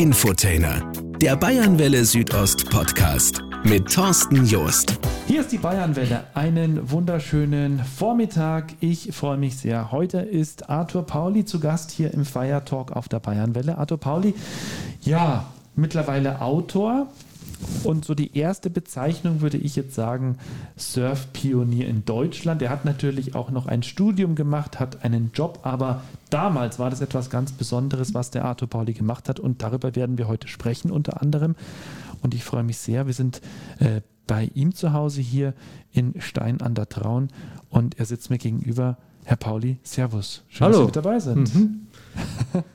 Infotainer, der Bayernwelle Südost Podcast mit Thorsten Joost. Hier ist die Bayernwelle. Einen wunderschönen Vormittag. Ich freue mich sehr. Heute ist Arthur Pauli zu Gast hier im Fire Talk auf der Bayernwelle. Arthur Pauli, ja, mittlerweile Autor, und so die erste Bezeichnung würde ich jetzt sagen, Surf-Pionier in Deutschland. Er hat natürlich auch noch ein Studium gemacht, hat einen Job, aber damals war das etwas ganz Besonderes, was der Arthur Pauli gemacht hat und darüber werden wir heute sprechen unter anderem. Und ich freue mich sehr, wir sind äh, bei ihm zu Hause hier in Stein an der Traun und er sitzt mir gegenüber. Herr Pauli, Servus. Schön, Hallo. dass Sie mit dabei sind. Mhm.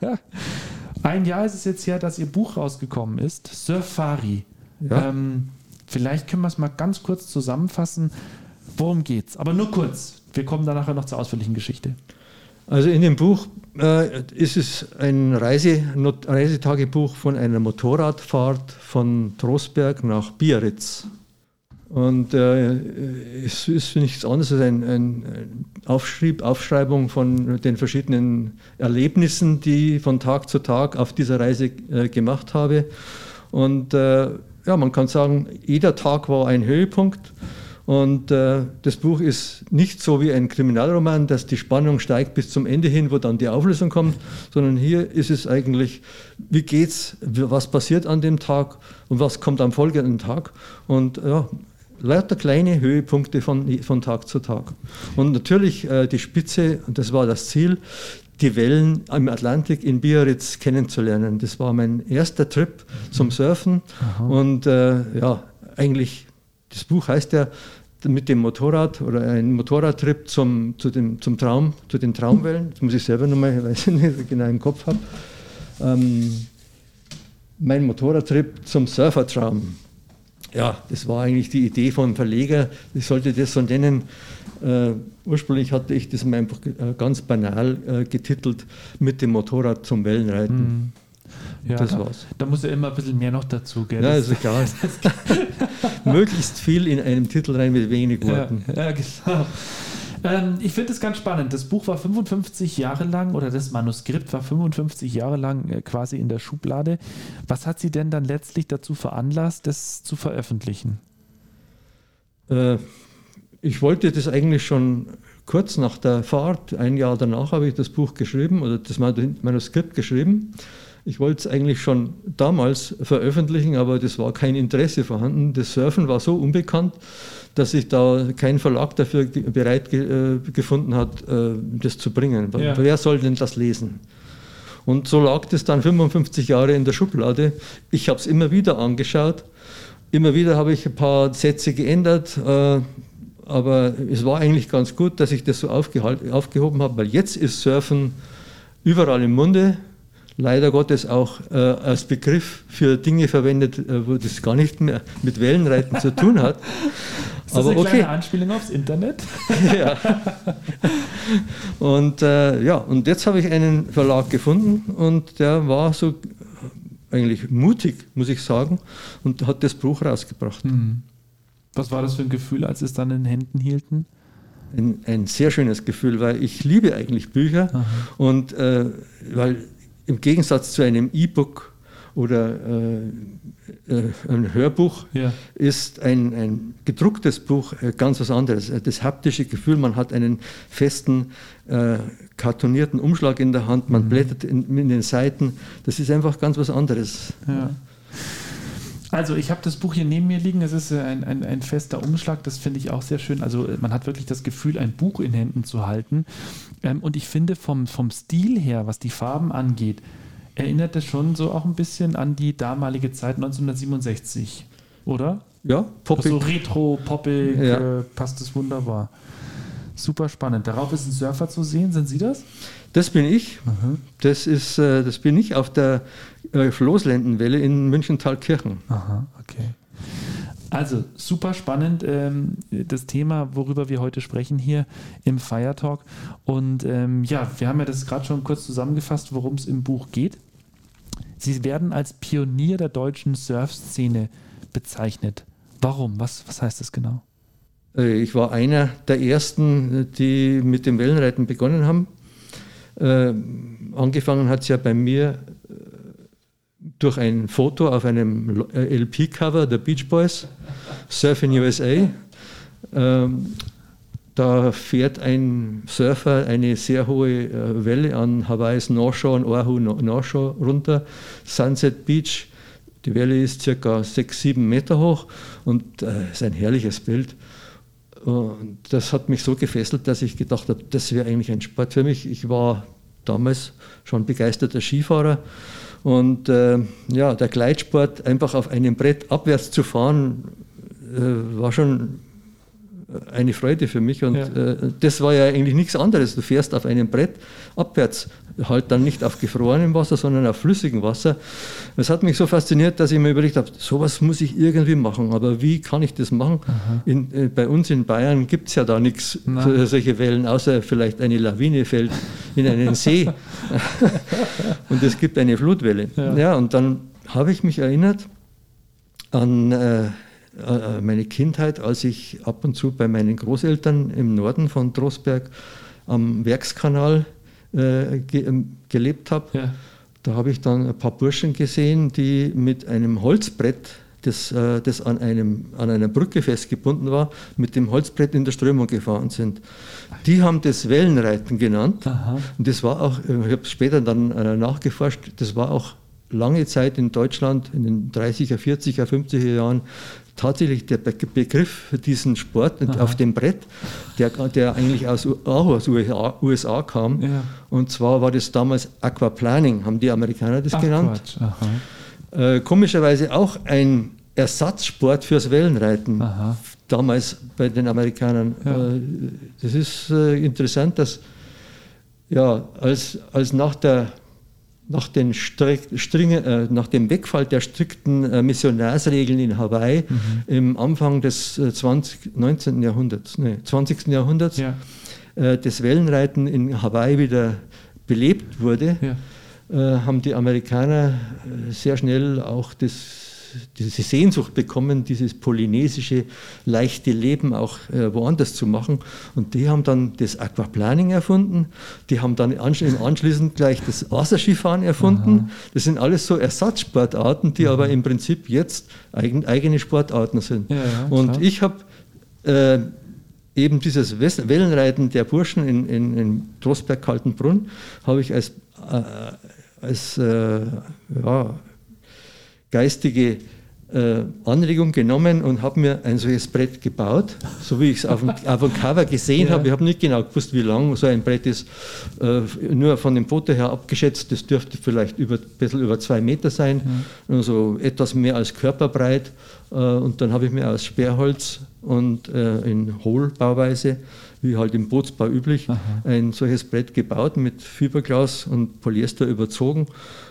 Ein Jahr ist es jetzt her, dass Ihr Buch rausgekommen ist, Surfari. Ja. Ähm, vielleicht können wir es mal ganz kurz zusammenfassen. Worum geht's? Aber nur kurz. Wir kommen dann nachher noch zur ausführlichen Geschichte. Also in dem Buch äh, ist es ein Reise, Not, Reisetagebuch von einer Motorradfahrt von Trostberg nach Biarritz. Und äh, es ist nichts anderes als ein, ein Aufschrieb, Aufschreibung von den verschiedenen Erlebnissen, die ich von Tag zu Tag auf dieser Reise äh, gemacht habe. Und äh, ja, man kann sagen, jeder Tag war ein Höhepunkt. Und äh, das Buch ist nicht so wie ein Kriminalroman, dass die Spannung steigt bis zum Ende hin, wo dann die Auflösung kommt, sondern hier ist es eigentlich, wie geht's, was passiert an dem Tag und was kommt am folgenden Tag. Und ja, lauter kleine Höhepunkte von, von Tag zu Tag. Und natürlich äh, die Spitze, das war das Ziel, die Wellen im Atlantik in Biarritz kennenzulernen. Das war mein erster Trip zum Surfen. Aha. Und äh, ja, eigentlich, das Buch heißt ja mit dem Motorrad oder ein Motorradtrip zum, zu, dem, zum Traum, zu den Traumwellen. Das muss ich selber nochmal, weil ich nicht genau im Kopf habe. Ähm, mein Motorradtrip zum Surfertraum. Ja, das war eigentlich die Idee vom Verleger. Ich sollte das so nennen. Äh, ursprünglich hatte ich das einfach äh, ganz banal äh, getitelt mit dem Motorrad zum Wellenreiten. Mhm. Ja, das da, war's. Da muss ja immer ein bisschen mehr noch dazu, gell? Ja, ist egal. Möglichst viel in einem Titel rein mit wenig Worten. Ja, ja genau. Ähm, ich finde es ganz spannend. Das Buch war 55 Jahre lang oder das Manuskript war 55 Jahre lang äh, quasi in der Schublade. Was hat Sie denn dann letztlich dazu veranlasst, das zu veröffentlichen? Äh, ich wollte das eigentlich schon kurz nach der Fahrt, ein Jahr danach habe ich das Buch geschrieben oder das Manuskript geschrieben. Ich wollte es eigentlich schon damals veröffentlichen, aber das war kein Interesse vorhanden. Das Surfen war so unbekannt, dass sich da kein Verlag dafür bereit ge äh, gefunden hat, äh, das zu bringen. Ja. Wer soll denn das lesen? Und so lag das dann 55 Jahre in der Schublade. Ich habe es immer wieder angeschaut. Immer wieder habe ich ein paar Sätze geändert. Aber es war eigentlich ganz gut, dass ich das so aufgehoben habe, weil jetzt ist Surfen überall im Munde, leider Gottes auch äh, als Begriff für Dinge verwendet, äh, wo das gar nicht mehr mit Wellenreiten zu tun hat. Ist das Aber eine okay. kleine Anspielung aufs Internet? ja. Und äh, ja, und jetzt habe ich einen Verlag gefunden und der war so eigentlich mutig, muss ich sagen, und hat das Buch rausgebracht. Mhm. Was war das für ein Gefühl, als es dann in den Händen hielten? Ein, ein sehr schönes Gefühl, weil ich liebe eigentlich Bücher Aha. und äh, weil im Gegensatz zu einem E-Book oder äh, äh, ein Hörbuch ja. ist ein, ein, gedrucktes Buch äh, ganz was anderes. Das haptische Gefühl, man hat einen festen, äh, kartonierten Umschlag in der Hand, man mhm. blättert in, in, den Seiten, das ist einfach ganz was anderes. Ja. Also ich habe das Buch hier neben mir liegen. Es ist äh, ein, ein, ein fester Umschlag. Das finde ich auch sehr schön. Also äh, man hat wirklich das Gefühl, ein Buch in Händen zu halten. Ähm, und ich finde vom, vom Stil her, was die Farben angeht, erinnert es schon so auch ein bisschen an die damalige Zeit 1967, oder? Ja, poppig. So retro, poppig, ja. äh, passt es wunderbar. Super spannend. Darauf ist ein Surfer zu sehen. Sind Sie das? Das bin ich. Mhm. Das, ist, äh, das bin ich auf der äh, Floßlendenwelle in München-Thalkirchen. Aha, okay. Also super spannend ähm, das Thema, worüber wir heute sprechen hier im Fire Talk. Und ähm, ja, wir haben ja das gerade schon kurz zusammengefasst, worum es im Buch geht. Sie werden als Pionier der deutschen Surf-Szene bezeichnet. Warum? Was, was heißt das genau? Äh, ich war einer der ersten, die mit dem Wellenreiten begonnen haben. Äh, angefangen hat es ja bei mir durch ein Foto auf einem LP-Cover der Beach Boys, Surf in USA. Ähm, da fährt ein Surfer eine sehr hohe äh, Welle an Hawaiis North Shore und Oahu North Shore runter, Sunset Beach. Die Welle ist circa sechs, sieben Meter hoch und äh, ist ein herrliches Bild. Und das hat mich so gefesselt, dass ich gedacht habe, das wäre eigentlich ein Sport für mich. Ich war damals schon begeisterter Skifahrer und äh, ja, der Gleitsport einfach auf einem Brett abwärts zu fahren, äh, war schon eine Freude für mich. Und ja. äh, das war ja eigentlich nichts anderes. Du fährst auf einem Brett abwärts, halt dann nicht auf gefrorenem Wasser, sondern auf flüssigem Wasser. Das hat mich so fasziniert, dass ich mir überlegt habe, sowas muss ich irgendwie machen. Aber wie kann ich das machen? In, äh, bei uns in Bayern gibt es ja da nichts, so, solche Wellen, außer vielleicht eine Lawine fällt in einen See. und es gibt eine Flutwelle. Ja, ja und dann habe ich mich erinnert an äh, äh, meine Kindheit, als ich ab und zu bei meinen Großeltern im Norden von Trostberg am Werkskanal äh, ge ähm, gelebt habe. Ja. Da habe ich dann ein paar Burschen gesehen, die mit einem Holzbrett, das, äh, das an, einem, an einer Brücke festgebunden war, mit dem Holzbrett in der Strömung gefahren sind. Die haben das Wellenreiten genannt. Aha. Und das war auch, ich habe später dann äh, nachgeforscht, das war auch lange Zeit in Deutschland, in den 30er, 40er, 50er Jahren, tatsächlich der Begriff für diesen Sport Aha. auf dem Brett, der, der eigentlich aus, auch aus USA, kam. Ja. Und zwar war das damals Aquaplaning, haben die Amerikaner das Ach, genannt. Äh, komischerweise auch ein Ersatzsport fürs Wellenreiten. Aha. Damals bei den Amerikanern. Ja. Äh, das ist äh, interessant, dass ja, als, als nach der nach, den Stringe, äh, nach dem Wegfall der strikten äh, Missionarsregeln in Hawaii mhm. im Anfang des äh, 20, 19. Jahrhunderts, nee, 20. Jahrhunderts, ja. Äh, das Wellenreiten in Hawaii wieder belebt wurde, ja. Äh, haben die Amerikaner äh, sehr schnell auch das diese Sehnsucht bekommen, dieses polynesische, leichte Leben auch äh, woanders zu machen. Und die haben dann das Aquaplaning erfunden, die haben dann anschließend gleich das Wasserskifahren erfunden. Aha. Das sind alles so Ersatzsportarten, die mhm. aber im Prinzip jetzt eigen, eigene Sportarten sind. Ja, ja, Und ich habe äh, eben dieses Wellenreiten der Burschen in, in, in Trostberg-Kaltenbrunn habe ich als, äh, als äh, ja, geistige äh, Anregung genommen und habe mir ein solches Brett gebaut, so wie ich es auf, auf, dem Cover gesehen ja. habe. Ich habe nicht genau gewusst, wie lang so ein Brett ist, äh, nur von dem Foto her abgeschätzt, das dürfte vielleicht über, ein bisschen über zwei Meter sein, ja. also etwas mehr als körperbreit. Äh, und dann habe ich mir aus Sperrholz und äh, in Hohlbauweise wie halt im Bootsbau üblich, Aha. ein solches Brett gebaut mit Fiberglas und Polyester überzogen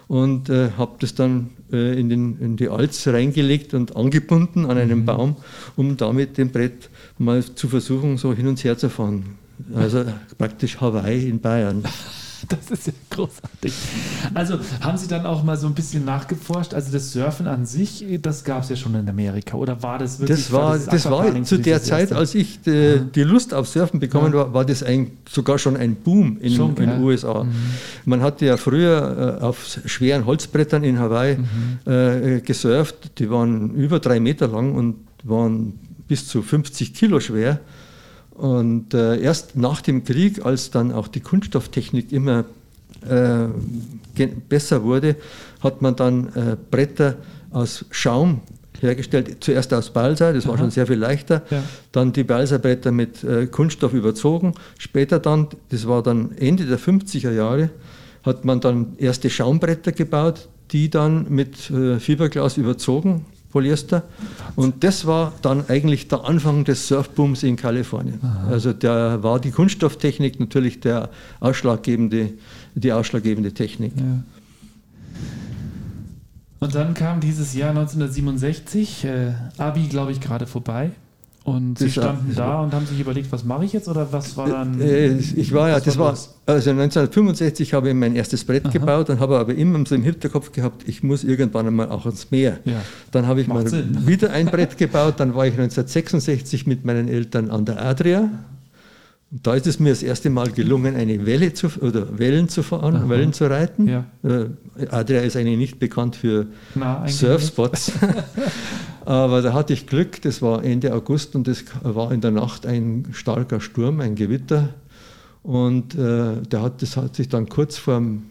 und äh, habe das dann äh, in, den, in, die Alz reingelegt und angebunden an einen mhm. Baum, um damit dem Brett mal zu versuchen, so hin und her zu fahren. Also praktisch Hawaii in Bayern. Das ist ja großartig. Also haben Sie dann auch mal so ein bisschen nachgeforscht? Also das Surfen an sich, das gab es ja schon in Amerika. Oder war das wirklich? Das war, das, das war zu der Zeit, als ich die, die, Lust auf Surfen bekommen ja. war, war das ein, sogar schon ein Boom in den USA. Mhm. Man hatte ja früher äh, auf schweren Holzbrettern in Hawaii mhm. äh, gesurft. Die waren über drei Meter lang und waren bis zu 50 Kilo schwer. Und äh, erst nach dem Krieg, als dann auch die Kunststofftechnik immer äh, besser wurde, hat man dann äh, Bretter aus Schaum hergestellt. Zuerst aus Balsa, das war Aha. schon sehr viel leichter. Ja. Dann die Balsa-Bretter mit äh, Kunststoff überzogen. Später dann, das war dann Ende der 50er Jahre, hat man dann erste Schaumbretter gebaut, die dann mit äh, Fiberglas überzogen Polyester. Und das war dann eigentlich der Anfang des Surfbooms in Kalifornien. Aha. Also da war die Kunststofftechnik natürlich der ausschlaggebende, die ausschlaggebende Technik. Ja. Und dann kam dieses Jahr 1967, äh, Abi, glaube ich, gerade vorbei. Und Sie standen da und haben sich überlegt, was mache ich jetzt oder was war dann? Äh, äh, ich war ja, das war, also 1965 habe ich mein erstes Brett Aha. gebaut und habe aber immer so im Hinterkopf gehabt, ich muss irgendwann einmal auch ans Meer. Ja. Dann habe ich Macht mal Sinn. wieder ein Brett gebaut, dann war ich 1966 mit meinen Eltern an der Adria Und da ist es mir das erste Mal gelungen, eine Welle zu, oder Wellen zu fahren, Aha. Wellen zu reiten. Ja. Äh, Adria ist eigentlich nicht bekannt für Na, Surfspots. Aber da hatte ich Glück, das war Ende August und es war in der Nacht ein starker Sturm, ein Gewitter. Und äh, der hat, das hat sich dann kurz vor am,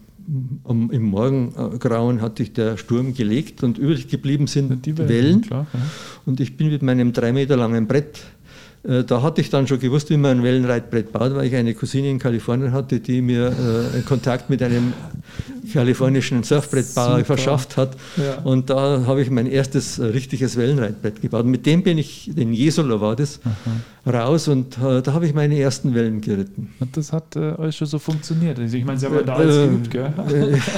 im Morgengrauen hat sich der Sturm gelegt und übrig geblieben sind, Die Wellen. Klar, ja. Und ich bin mit meinem drei Meter langen Brett, da hatte ich dann schon gewusst, wie man ein Wellenreitbrett baut, weil ich eine Cousine in Kalifornien hatte, die mir äh, Kontakt mit einem kalifornischen Surfbrettbauer verschafft hat. Ja. Und da habe ich mein erstes äh, richtiges Wellenreitbrett gebaut. Und mit dem bin ich, in Jesolo war das, raus und äh, da habe ich meine ersten Wellen geritten. Und das hat äh, euch schon so funktioniert. Also ich meine, Sie haben ja da alles Äh, geübt, gell?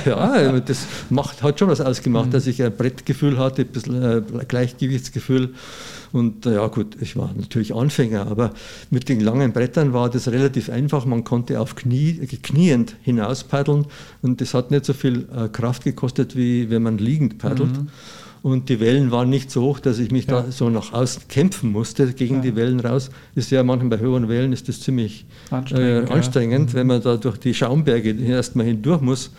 äh, ja, das macht, hat schon was ausgemacht, dass ich ein Brettgefühl hatte, ein bisschen äh, Gleichgewichtsgefühl. Und äh, ja gut, ich war natürlich Anfänger, aber mit den langen Brettern war das relativ einfach. Man konnte auf Knie, kniend hinaus paddeln und das hat nicht so viel äh, Kraft gekostet, wie wenn man liegend paddelt. Und die Wellen waren nicht so hoch, dass ich mich Ja. da so nach außen kämpfen musste gegen Ja. die Wellen raus. Ist ja manchmal bei hohen Wellen ist das ziemlich Anstrengend, äh, anstrengend wenn man da durch die Schaumberge erstmal hindurch muss.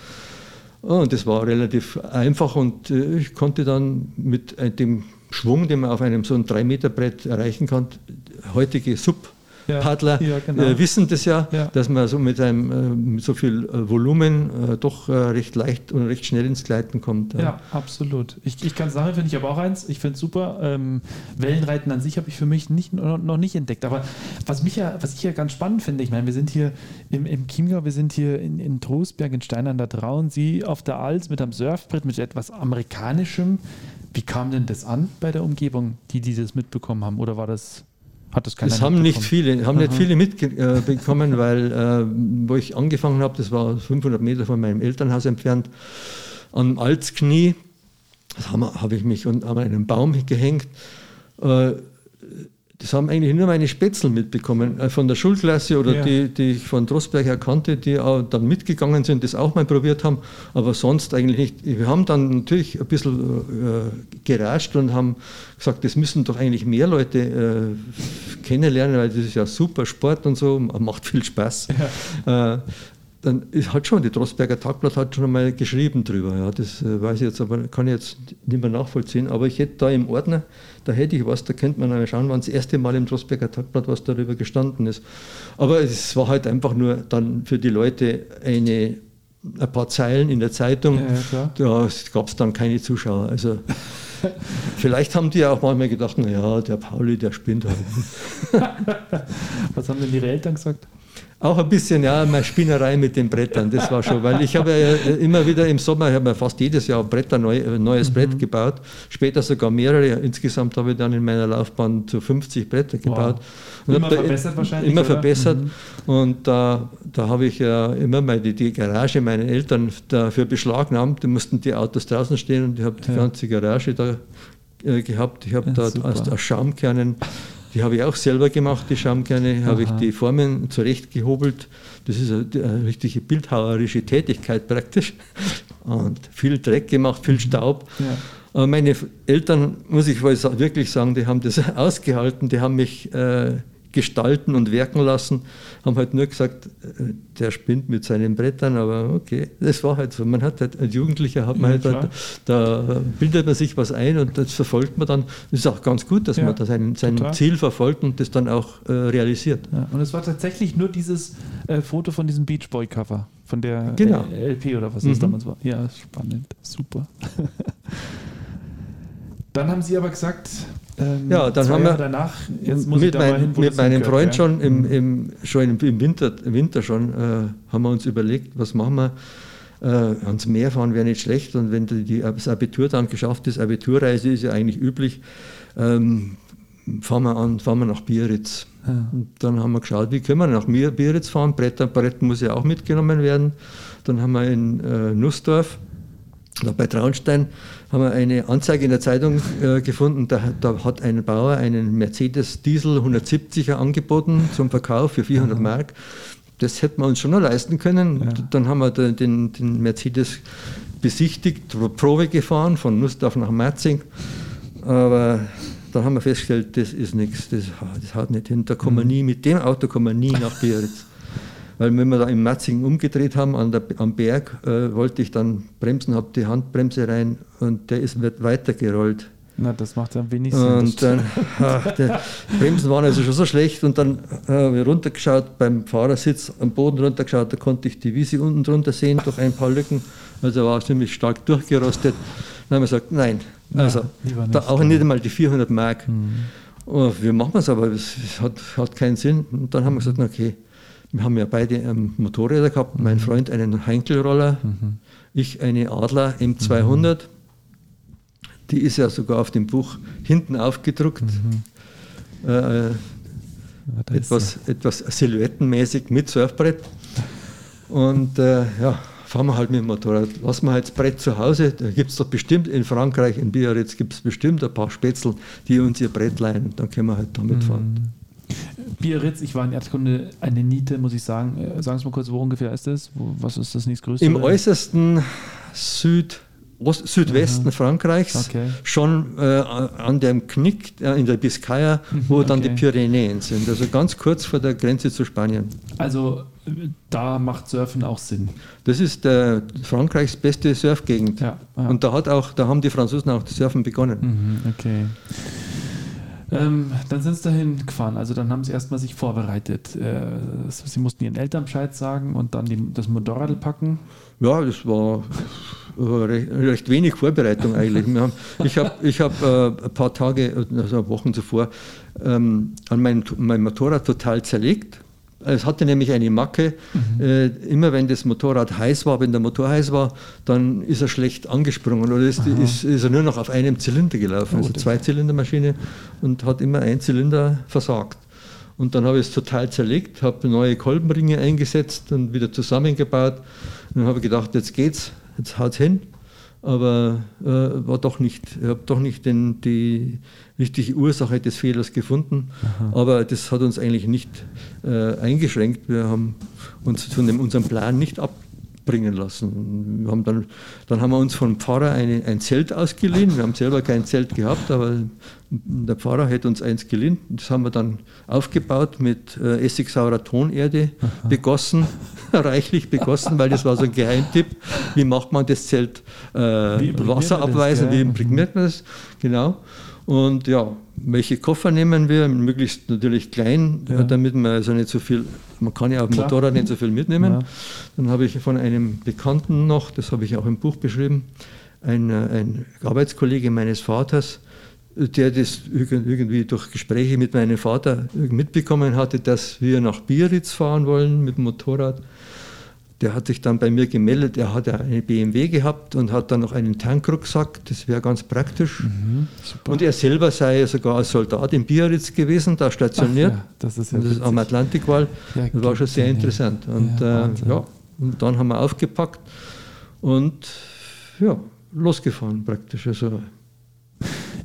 Und das war relativ einfach und äh, ich konnte dann mit äh, dem Schwung, den man auf einem so ein 3-Meter-Brett erreichen kann, heutige Sub-Paddler Ja, ja, genau. äh, wissen das ja, Ja. dass man so mit, einem, äh, mit so viel äh, Volumen äh, doch äh, recht leicht und recht schnell ins Gleiten kommt. Ja, absolut. Ich, ich kann sagen, finde ich aber auch eins, ich finde es super. Ähm, Wellenreiten an sich habe ich für mich nicht, noch nicht entdeckt. Aber was, mich ja, was ich ja ganz spannend finde, ich meine, wir sind hier im, im Chiemgau, wir sind hier in, in Trostberg, in Stein an der Traun, Sie auf der Alz mit einem Surfbrett, mit etwas Amerikanischem. Wie kam denn das an bei der Umgebung, die, die das mitbekommen haben? Oder war das, hat das keiner Das haben nicht viele, haben nicht viele mitbekommen, weil äh, wo ich angefangen habe, das war 500 Meter von meinem Elternhaus entfernt, am Altknie, habe hab ich mich an, an einen Baum gehängt. Äh, das haben eigentlich nur meine Spätzle mitbekommen, äh, von der Schulklasse oder Ja. die, die ich von Drosberg her kannte, die auch dann mitgegangen sind, das auch mal probiert haben, aber sonst eigentlich nicht. Wir haben dann natürlich ein bisschen äh, gerascht und haben gesagt, das müssen doch eigentlich mehr Leute äh, kennenlernen, weil das ist ja super Sport und so, macht viel Spaß. Äh, dann hat schon, die Drossberger Tagblatt hat schon einmal geschrieben drüber. Ja, das äh, weiß ich jetzt, aber kann ich jetzt nicht mehr nachvollziehen. Aber ich hätte da im Ordner, da hätte ich was, da könnte man einmal schauen, wann das erste Mal im Drossberger Tagblatt was darüber gestanden ist. Aber es war halt einfach nur dann für die Leute eine, ein paar Zeilen in der Zeitung. Ja, ja. Da gab es dann keine Zuschauer. Also vielleicht haben die auch manchmal gedacht, naja, der Pauli, der spinnt halt. Was haben denn Ihre Eltern gesagt? Auch ein bisschen, ja, meine Spinnerei mit den Brettern, das war schon, weil ich habe ja immer wieder im Sommer, ich habe ja fast jedes Jahr Bretter, neu, ein neues Brett gebaut, später sogar mehrere, insgesamt habe ich dann in meiner Laufbahn zu 50 Bretter gebaut. Und Immer da verbessert wahrscheinlich, Immer oder? verbessert und da, da habe ich ja immer mal die, die Garage meiner Eltern dafür beschlagnahmt, da mussten die Autos draußen stehen und ich habe die Ja. ganze Garage da äh, gehabt, ich habe Ja, da super. aus, aus Schaumkernen die habe ich auch selber gemacht, die Schaumkerne, habe ich die Formen zurechtgehobelt. Das ist eine, eine richtige bildhauerische Tätigkeit praktisch. Und viel Dreck gemacht, viel Staub. Ja. Aber meine Eltern, muss ich wirklich sagen, die haben das ausgehalten, die haben mich äh, gestalten und werken lassen, haben halt nur gesagt, äh, der spinnt mit seinen Brettern, aber okay, das war halt so. Man hat halt, als Jugendlicher hat man Ja, halt, halt, da bildet man sich was ein und das verfolgt man dann. Das ist auch ganz gut, dass Ja, man da sein, sein. Ziel verfolgt und das dann auch äh, realisiert. Ja, und es war tatsächlich nur dieses äh, Foto von diesem Beach Boy Cover, von der Genau. äh, LP oder was das Mhm. damals war. Ja, spannend, super. Dann haben Sie aber gesagt, ähm, Ja, dann haben wir Jahre danach, jetzt muss ich mit, mein, hin, mit meinem hingehört, Freund gell? schon im, im, schon im, im Winter, im Winter schon äh, haben wir uns überlegt, was machen wir. Äh, ans Meer fahren wäre nicht schlecht und wenn die, die, das Abitur dann geschafft ist, Abiturreise ist ja eigentlich üblich, ähm, fahren, wir an, fahren wir nach Biarritz. Ja. Und dann haben wir geschaut, wie können wir nach Biarritz fahren. Bretter, Brett muss ja auch mitgenommen werden. Dann haben wir in äh, Nussdorf da bei Traunstein haben wir eine Anzeige in der Zeitung äh, gefunden, da, da hat ein Bauer einen Mercedes Diesel 170er angeboten zum Verkauf für 400 Mark. Das hätten wir uns schon noch leisten können. Ja. Dann haben wir den, den, Mercedes besichtigt, Probe gefahren von Nussdorf nach Merzing. Aber dann haben wir festgestellt, das ist nichts, das, das haut nicht hin. Da kommen wir nie, mit dem Auto kommen wir nie nach Biarritz. Weil wenn wir da im Matzing umgedreht haben an der, am Berg, äh, wollte ich dann bremsen, habe die Handbremse rein und der ist, wird weitergerollt. Na, das macht ja wenig Sinn. Und dann, ach, die Bremsen waren also schon so schlecht und dann äh, habe ich runtergeschaut, beim Fahrersitz am Boden runtergeschaut, da konnte ich die Wiese unten drunter sehen durch ein paar Lücken. Also war ziemlich stark durchgerostet. Dann haben wir gesagt, nein, also lieber nicht, da auch nicht einmal die 400 Mark. Mhm. Oh, wir machen es aber, es es hat, hat keinen Sinn. Und dann haben wir gesagt, okay, wir haben ja beide ähm, Motorräder gehabt, mein Freund einen Heinkelroller, ich eine Adler M200. Die ist ja sogar auf dem Buch hinten aufgedruckt. Äh, Ja, da ist etwas, etwas silhouettenmäßig mit Surfbrett. Und äh, ja, fahren wir halt mit dem Motorrad. Lassen wir halt das Brett zu Hause. Da gibt es doch bestimmt in Frankreich, in Biarritz, gibt es bestimmt ein paar Spätzle, die uns ihr Brett leihen. Und dann können wir halt damit fahren. Biarritz, ich war in Erdkunde eine Niete, muss ich sagen. Äh, Sagen Sie mal kurz, wo ungefähr ist das? Was ist das nächstgrößte? Im äußersten Süd, Ost, Südwesten Frankreichs, Okay. schon äh, an dem Knick äh, in der Biskaya, wo dann die Mhm, okay. Pyrenäen sind. Also ganz kurz vor der Grenze zu Spanien. Also da macht Surfen auch Sinn. Das ist äh, Frankreichs beste Surfgegend. Ja, ja. Und da, hat auch, da haben die Franzosen auch das Surfen begonnen. Mhm, okay. Ähm, dann sind sie dahin gefahren. Also dann haben sie erstmal sich vorbereitet. Äh, sie mussten ihren Eltern Bescheid sagen und dann die, das Motorrad packen. Ja, das war recht, recht wenig Vorbereitung eigentlich. Haben, ich habe ich hab, äh, ein paar Tage, also Wochen zuvor, ähm, an mein, mein Motorrad total zerlegt. Es hatte nämlich eine Macke. Äh, immer wenn das Motorrad heiß war, wenn der Motor heiß war, dann ist er schlecht angesprungen oder ist, ist, ist er nur noch auf einem Zylinder gelaufen, also Zweizylindermaschine und hat immer ein Zylinder versagt. Und dann habe ich es total zerlegt, habe neue Kolbenringe eingesetzt und wieder zusammengebaut. Und dann habe ich gedacht, jetzt geht's, jetzt haut's hin. Aber äh, war doch nicht, ich habe doch nicht den, die richtige Ursache des Fehlers gefunden. Aber das hat uns eigentlich nicht äh, eingeschränkt. Wir haben uns von dem, unserem Plan nicht abbringen lassen. Wir haben dann, dann haben wir uns vom Pfarrer eine, ein Zelt ausgeliehen. Wir haben selber kein Zelt gehabt, aber der Pfarrer hätte uns eins geliehen. Das haben wir dann aufgebaut mit äh, essigsaurer Tonerde, begossen, reichlich begossen, weil das war so ein Geheimtipp. Wie macht man das Zelt äh, Wie imprägniert Wasser man das, abweisen? gell? Wie imprägniert man das? Genau. Und ja, welche Koffer nehmen wir? Möglichst natürlich klein, Ja. damit man also nicht so viel, man kann ja auf dem Klar. Motorrad nicht so viel mitnehmen. Ja. Dann habe ich von einem Bekannten noch, das habe ich auch im Buch beschrieben, ein, äh, ein Arbeitskollege meines Vaters, der das irg- irgendwie durch Gespräche mit meinem Vater mitbekommen hatte, dass wir nach Biarritz fahren wollen mit dem Motorrad. Der hat sich dann bei mir gemeldet, er hat ja eine BMW gehabt und hat dann noch einen Tankrucksack, das wäre ganz praktisch. Mhm. Und er selber sei sogar als Soldat in Biarritz gewesen, da stationiert. Ach ja, das ist ja das am. Atlantikwall. Ja, das war schon sehr interessant. Und, Ja, äh, ja, und dann haben wir aufgepackt und ja, losgefahren praktisch. Also,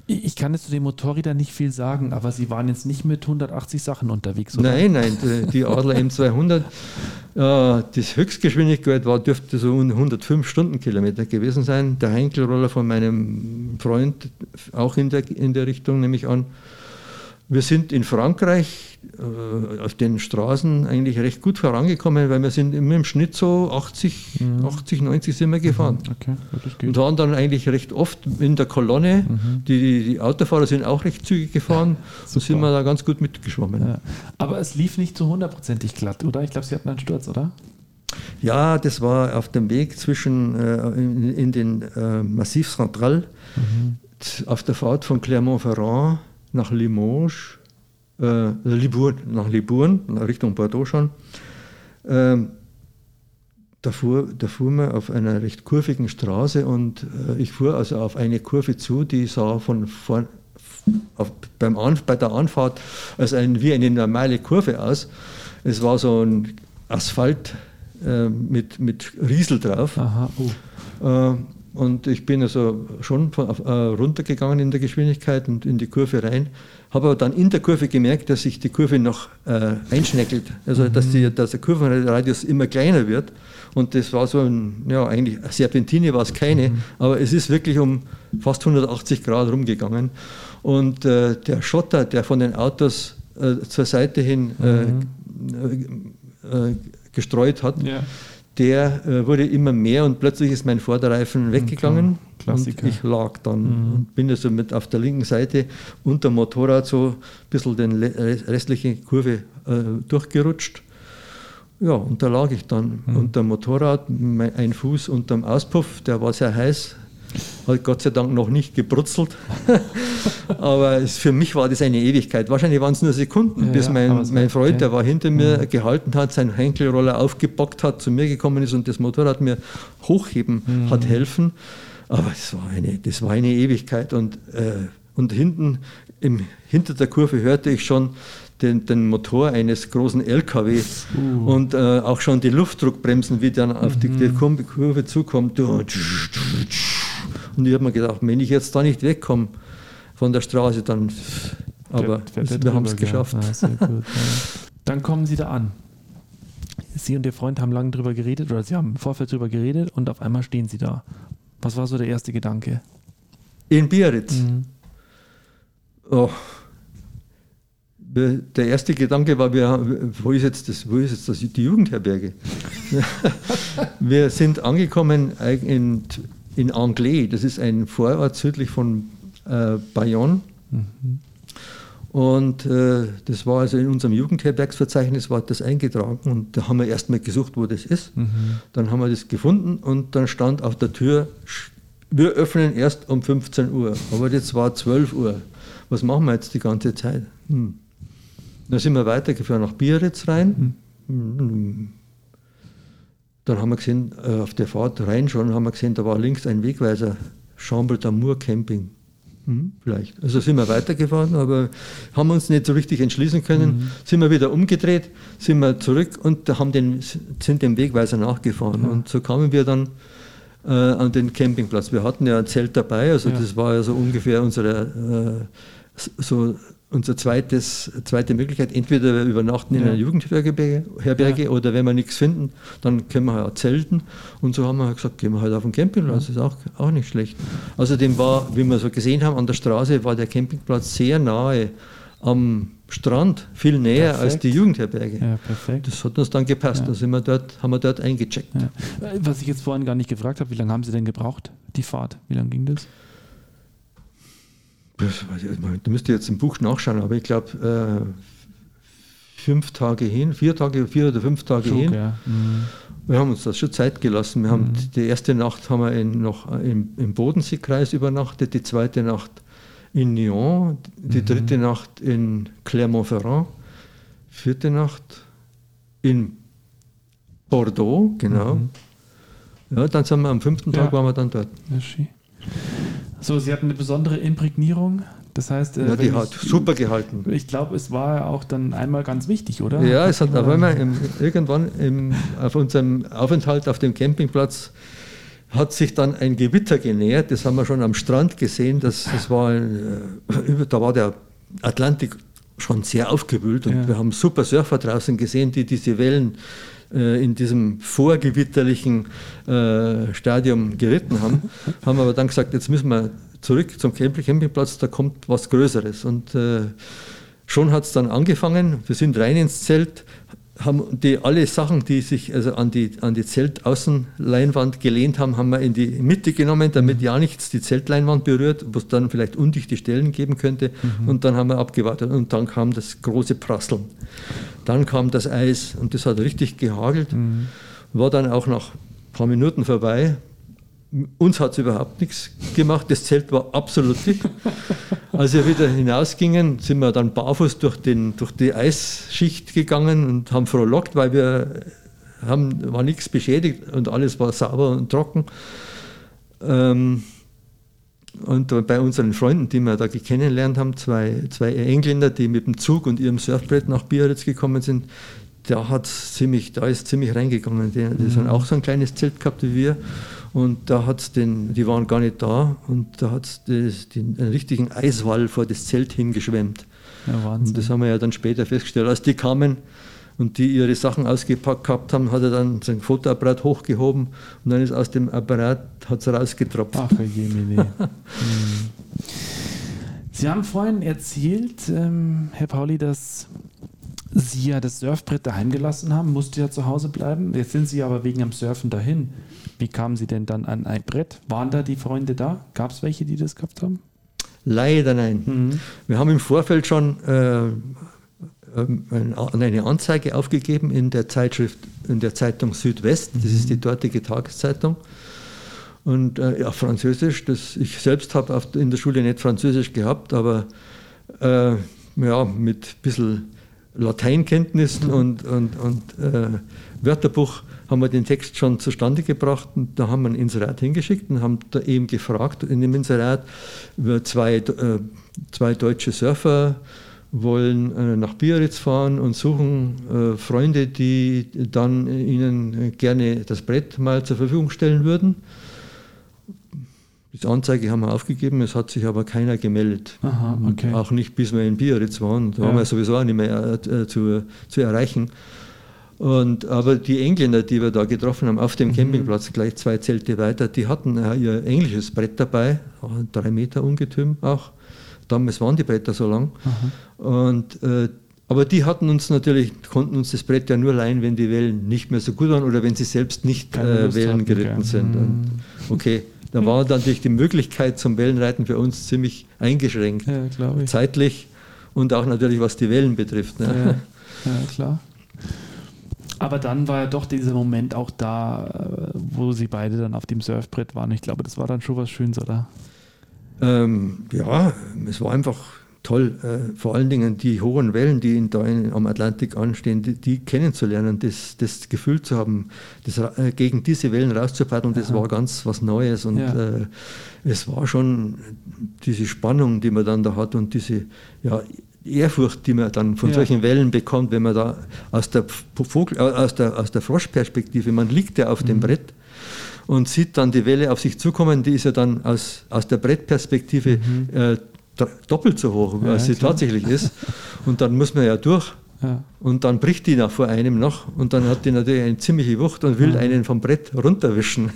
Ich kann jetzt zu den Motorrädern nicht viel sagen, aber sie waren jetzt nicht mit 180 Sachen unterwegs, oder? nein, nein, die, die Adler M200, äh, das Höchstgeschwindigkeit war, dürfte so 105 Stundenkilometer gewesen sein. Der Heinkelroller von meinem Freund auch in der, in der Richtung, nehme ich an. Wir sind in Frankreich äh, auf den Straßen eigentlich recht gut vorangekommen, weil wir sind immer im Schnitt so 80, 80 90 sind wir gefahren. Okay. Und waren dann eigentlich recht oft in der Kolonne. Die, die Autofahrer sind auch recht zügig gefahren. so sind wir da ganz gut mitgeschwommen. Ja. Aber es lief nicht so hundertprozentig glatt, oder? Ich glaube, Sie hatten einen Sturz, oder? Ja, das war auf dem Weg zwischen äh, in, in den äh, Massif Central, t- auf der Fahrt von Clermont-Ferrand nach Limoges, äh, Libourne, nach Libourne, Richtung Bordeaux schon. Ähm, da fuhr, da fuhr man auf einer recht kurvigen Straße und äh, ich fuhr also auf eine Kurve zu, die sah von vorn, auf, beim An, bei der Anfahrt als ein, wie eine normale Kurve aus. Es war so ein Asphalt äh, mit, mit Riesel drauf. Aha, oh. Äh, und ich bin also schon von, äh, runtergegangen in der Geschwindigkeit und in die Kurve rein. Habe aber dann in der Kurve gemerkt, dass sich die Kurve noch äh, einschnäckelt. Also dass, die, dass der Kurvenradius immer kleiner wird. Und das war so ein, ja, eigentlich Serpentine war es keine, aber es ist wirklich um fast 180 Grad rumgegangen. Und äh, der Schotter, der von den Autos äh, zur Seite hin äh, Mhm. äh, gestreut hat, Ja. Der äh, wurde immer mehr und plötzlich ist mein Vorderreifen weggegangen klar. Klassiker. und ich lag dann Mhm. und bin also mit auf der linken Seite unter dem Motorrad so ein bisschen den restliche Kurve äh, durchgerutscht. Ja, und da lag ich dann Mhm. unter dem Motorrad, mein, ein Fuß unter dem Auspuff, der war sehr heiß, hat Gott sei Dank noch nicht gebrutzelt. aber es, für mich war das eine Ewigkeit. Wahrscheinlich waren es nur Sekunden, Ja, bis mein, mein Freund, okay. der war hinter mir gehalten hat, seinen Henkelroller aufgebockt hat, zu mir gekommen ist und das Motorrad mir hochheben Mhm. hat helfen. Aber es war eine, das war eine Ewigkeit. Und, äh, und hinten, im, hinter der Kurve hörte ich schon den, den Motor eines großen LKW Uh. und äh, auch schon die Luftdruckbremsen, wie dann auf die, Mhm. die Kurve- Kurve zukommt. Und ich habe mir gedacht, wenn ich jetzt da nicht wegkomme von der Straße, dann. Aber fährt der wir haben es geschafft. Ja, gut. Dann kommen Sie da an. Sie und Ihr Freund haben lange drüber geredet oder Sie haben im Vorfeld drüber geredet und auf einmal stehen Sie da. Was war so der erste Gedanke? In Biarritz. Mhm. Oh. Der erste Gedanke war, wir, wo, ist jetzt das, wo ist jetzt das, die Jugendherberge? wir sind angekommen in, in Anglais, das ist ein Vorort südlich von äh, Bayonne. Und äh, das war also in unserem Jugendherbergsverzeichnis war das eingetragen und da haben wir erstmal gesucht, wo das ist. Mhm. Dann haben wir das gefunden und dann stand auf der Tür, wir öffnen erst um 15 Uhr, aber jetzt war 12 Uhr. Was machen wir jetzt die ganze Zeit? Hm. Dann sind wir weitergefahren nach Biarritz rein. Hm. Dann haben wir gesehen, äh, auf der Fahrt rein schon, haben wir gesehen, da war links ein Wegweiser, Chambre d'Amour Camping. Hm, vielleicht. Also sind wir weitergefahren, aber haben uns nicht so richtig entschließen können. Sind wir wieder umgedreht, sind wir zurück und haben den, sind dem Wegweiser nachgefahren. Und so kamen wir dann äh, an den Campingplatz. Wir hatten ja ein Zelt dabei, also Ja. das war ja so ungefähr unsere, äh, so unser zweites, zweite Möglichkeit. Entweder wir übernachten in Ja. einer Jugendherberge Herberge, Ja. oder wenn wir nichts finden, dann können wir halt zelten. Und so haben wir halt gesagt, gehen wir halt auf den Campingplatz, ist auch, auch nicht schlecht. Außerdem war, wie wir so gesehen haben, an der Straße war der Campingplatz sehr nahe am Strand, viel näher als Perfekt. die Jugendherberge. Ja, perfekt. Das hat uns dann gepasst, Ja. da sind wir dort, haben wir dort eingecheckt. Ja. Was ich jetzt vorhin gar nicht gefragt habe, wie lange haben Sie denn gebraucht, die Fahrt? Wie lange ging das? Das weiß ich nicht mehr. Da müsst ihr jetzt im Buch nachschauen, aber ich glaube, äh, fünf Tage hin, vier Tage, vier oder fünf Tage Flug, hin. ja. Mhm. Wir haben uns das schon Zeit gelassen. Wir haben Mhm. die erste Nacht haben wir in, noch im, im Bodenseekreis übernachtet, die zweite Nacht in Nyon, die Mhm. dritte Nacht in Clermont-Ferrand, vierte Nacht in Bordeaux, genau. Mhm. Ja, dann sind wir am fünften Tag Ja. waren wir dann dort. Ja, schön. So, Sie hatten eine besondere Imprägnierung. Das heißt, äh, Ja, die hat ich, super gehalten. Ich glaube, es war auch dann einmal ganz wichtig, oder? Ja, es hat auf einmal im, irgendwann im, auf unserem Aufenthalt auf dem Campingplatz hat sich dann ein Gewitter genähert. Das haben wir schon am Strand gesehen. Das, das war ein, äh, da war der Atlantik schon sehr aufgewühlt und Ja. wir haben super Surfer draußen gesehen, die diese Wellen in diesem vorgewitterlichen äh, Stadium geritten haben. haben aber dann gesagt, jetzt müssen wir zurück zum Camp- Campingplatz, da kommt was Größeres. Und äh, schon hat es dann angefangen. Wir sind rein ins Zelt, haben die alle Sachen, die sich also an die, an die Zeltaußenleinwand gelehnt haben, haben wir in die Mitte genommen, damit ja nichts die Zeltleinwand berührt, wo es dann vielleicht undichte Stellen geben könnte. Und dann haben wir abgewartet und dann kam das große Prasseln. Dann kam das Eis und das hat richtig gehagelt. Mhm. War dann auch nach ein paar Minuten vorbei. Uns hat es überhaupt nichts gemacht. Das Zelt war absolut dick. Als wir wieder hinausgingen, sind wir dann barfuß durch, den, durch die Eisschicht gegangen und haben frohlockt, weil wir haben, war nichts beschädigt und alles war sauber und trocken. Ähm, und bei unseren Freunden, die wir da kennengelernt haben, zwei, zwei Engländer, die mit dem Zug und ihrem Surfbrett nach Biarritz gekommen sind, da, hat's ziemlich, da ist ziemlich reingegangen. Die, die haben auch so ein kleines Zelt gehabt wie wir. Und da hat's den, die waren gar nicht da und da hat es den, einen richtigen Eiswall vor das Zelt hingeschwemmt. Ja. Und das haben wir ja dann später festgestellt. Als die kamen und die ihre Sachen ausgepackt gehabt haben, hat er dann sein Fotoapparat hochgehoben und dann ist aus dem Apparat hat's rausgetropft. Ach, Jemine. hm. Sie haben vorhin erzählt, ähm, Herr Pauli, dass Sie ja das Surfbrett daheim gelassen haben, musste ja zu Hause bleiben. Jetzt sind Sie aber wegen dem Surfen dahin. Wie kamen Sie denn dann an ein Brett? Waren da die Freunde da? Gab es welche, die das gehabt haben? Leider nein. Mhm. Wir haben im Vorfeld schon äh, ähm, eine Anzeige aufgegeben in der Zeitschrift, in der Zeitung Südwest. Das ist die dortige Tageszeitung. Und äh, ja, Französisch, das, ich selbst habe in der Schule nicht Französisch gehabt, aber äh, ja, mit ein bisschen Lateinkenntnissen und, und, und äh, Wörterbuch haben wir den Text schon zustande gebracht und da haben wir ein Inserat hingeschickt und haben da eben gefragt in dem Inserat über zwei, äh, zwei deutsche Surfer wollen äh, nach Biarritz fahren und suchen äh, Freunde, die dann ihnen gerne das Brett mal zur Verfügung stellen würden. Die Anzeige haben wir aufgegeben, es hat sich aber keiner gemeldet. Aha, okay. Auch nicht, bis wir in Biarritz waren. Da ja. waren wir sowieso auch nicht mehr äh, zu, zu erreichen. Und, aber die Engländer, die wir da getroffen haben, auf dem mhm. Campingplatz, gleich zwei Zelte weiter, die hatten äh, ihr englisches Brett dabei, drei Meter Ungetüm auch. Damals waren die Bretter so lang. Und, äh, aber die hatten uns natürlich, konnten uns das Brett ja nur leihen, wenn die Wellen nicht mehr so gut waren oder wenn sie selbst nicht äh, Wellen geritten sind. Und, mhm. okay, da war dann natürlich die Möglichkeit zum Wellenreiten für uns ziemlich eingeschränkt. Ja, zeitlich und auch natürlich, was die Wellen betrifft. Ne? Ja, ja, klar. Aber dann war ja doch dieser Moment auch da, äh, wo sie beide dann auf dem Surfbrett waren. Ich glaube, das war dann schon was Schönes, oder? Ähm, ja, es war einfach toll. Äh, vor allen Dingen die hohen Wellen, die in, da in, am Atlantik anstehen, die, die, kennenzulernen, das, das Gefühl zu haben, das, äh, gegen diese Wellen rauszupaddeln, das Aha. war ganz was Neues. Und ja. äh, es war schon diese Spannung, die man dann da hat und diese ja, Ehrfurcht, die man dann von ja. solchen Wellen bekommt, wenn man da aus der, Vogel, äh, aus der, aus der Froschperspektive, man liegt ja auf mhm. dem Brett und sieht dann die Welle auf sich zukommen, die ist ja dann aus, aus der Brettperspektive mhm. äh, doppelt so hoch, ja, als sie klar. tatsächlich ist. Und dann muss man ja durch. Ja. Und dann bricht die nach vor einem noch und dann hat die natürlich eine ziemliche Wucht und will ja. einen vom Brett runterwischen.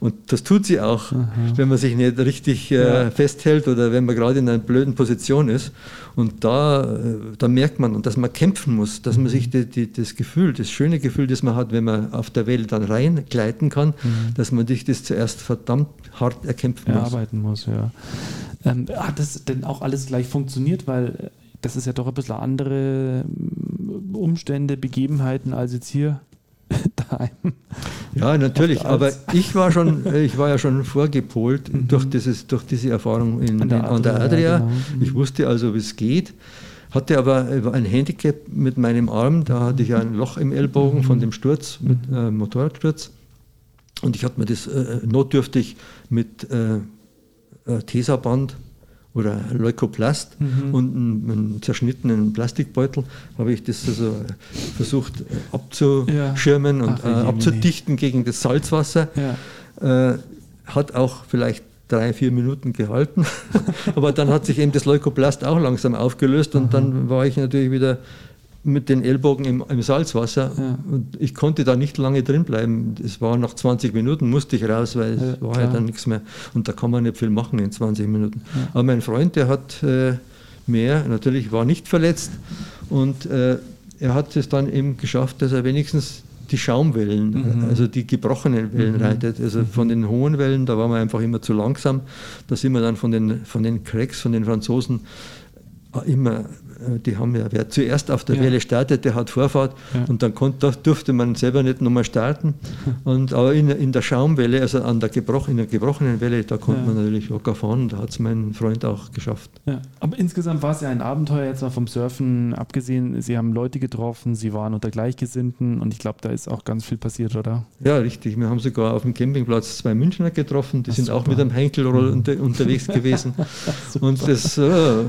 Und das tut sie auch, Aha. wenn man sich nicht richtig äh, festhält oder wenn man gerade in einer blöden Position ist. Und da, äh, da merkt man, dass man kämpfen muss, dass man mhm. sich die, die, das Gefühl, das schöne Gefühl, das man hat, wenn man auf der Welt dann reingleiten kann, mhm. dass man sich das zuerst verdammt hart erkämpfen muss. Erarbeiten muss, ja. Ähm, hat das denn auch alles gleich funktioniert? Weil äh, das ist ja doch ein bisschen andere mm, Umstände, Begebenheiten als jetzt hier daheim. Ja, natürlich, aber ich war schon, äh, ich war ja schon vorgepolt mhm. durch, dieses, durch diese Erfahrung in, an, der an der Adria. Genau. Mhm. Ich wusste also, wie es geht. Hatte aber ein Handicap mit meinem Arm, da hatte ich ein Loch im Ellbogen von dem Sturz, mit äh, Motorradsturz. Und ich hatte mir das äh, notdürftig mit äh, äh, Tesaband oder Leukoplast mhm. und einen, einen, zerschnittenen Plastikbeutel habe ich das also versucht äh, abzuschirmen ja. und Ach, äh, abzudichten gegen das Salzwasser. Ja. Äh, hat auch vielleicht drei, vier Minuten gehalten. Aber dann hat sich eben das Leukoplast auch langsam aufgelöst und Aha. dann war ich natürlich wieder mit den Ellbogen im, im Salzwasser. Ja. Und ich konnte da nicht lange drin bleiben. Es war nach 20 Minuten, musste ich raus, weil ja, es war ja dann nichts mehr. Und da kann man nicht viel machen in 20 Minuten. Ja. Aber mein Freund, der hat äh, mehr, natürlich war nicht verletzt. Und äh, er hat es dann eben geschafft, dass er wenigstens die Schaumwellen, mhm. also die gebrochenen Wellen mhm. reitet. Also mhm. von den hohen Wellen, da waren wir einfach immer zu langsam. Da sind wir dann von den, von den Cracks, von den Franzosen immer äh, die haben ja, wer zuerst auf der ja. Welle startet, der hat Vorfahrt ja. und dann konnte, durfte man selber nicht nochmal starten. Und, aber in, in der Schaumwelle, also an der, gebrochen, in der gebrochenen Welle, da konnte ja. man natürlich locker fahren da hat es mein Freund auch geschafft. Aber insgesamt war es ja ein Abenteuer, jetzt mal vom Surfen abgesehen. Sie haben Leute getroffen, Sie waren unter Gleichgesinnten und ich glaube, da ist auch ganz viel passiert, oder? Ja, richtig. Wir haben sogar auf dem Campingplatz zwei Münchner getroffen, die Ach, sind super. auch mit einem Henkelroll unter, unterwegs gewesen. und das äh,